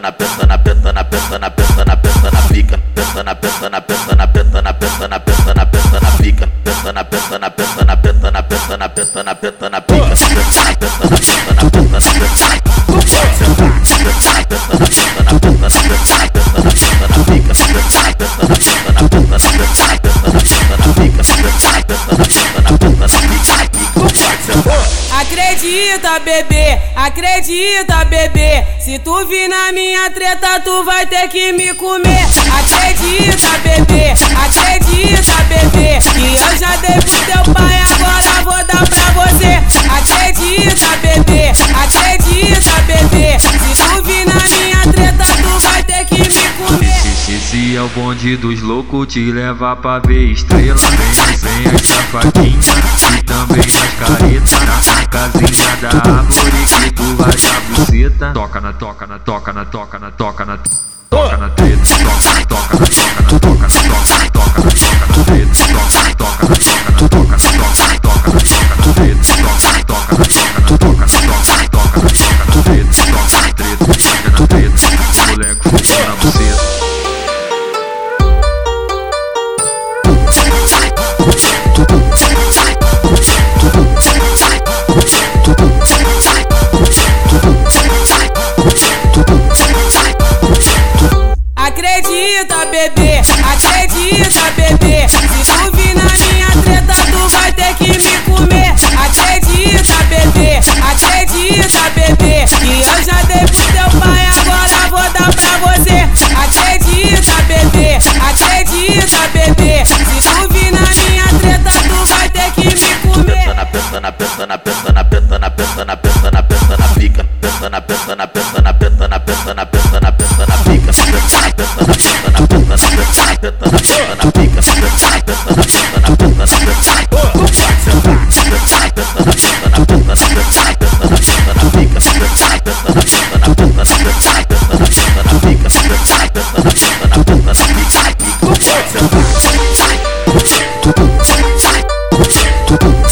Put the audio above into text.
na pensa na pensa na pensa na pensa na pensa na pica pensa na pensa na pensa na pensa na pensa na pensa na pensa na pica pensa na pensa na pensa na pensa na pensa na pensa na pensa na pica pensa na pensa na pensa na pensa na pensa na pensa na pensa na pensa na pensa na pensa na pensa Acredita, bebê, acredita, bebê. Se tu vir na minha treta, tu vai ter que me comer. Acredita, bebê, acredita, bebê. Que eu já dei pro teu pai, agora vou dar pra você. Acredita, bebê, acredita, bebê. Se tu vir na minha treta, tu vai ter que me comer. Esse é o bonde dos loucos, te leva pra ver estrela. Vem, vem as safadinhas Casinha da árvore que tu vai dar buceta. Toca na, toca na, toca na, toca na, toca na. Toca na treta, toca na, toca na, toca na, Acredita, bebê, acredita, bebê. Se tu vir na minha treta, tu vai ter que me comer. Acredita, bebê, acredita, bebê. Que eu já dei pro teu pai, agora vou dar pra você. Acredita, bebê, acredita, bebê. Se tu vir na minha treta, tu vai ter que me comer. peta na peta na peta na peta na peta na peta na peta na pica, peta na peta na peta na peta na peta na peta na peta na pica, peta na peta na Tudo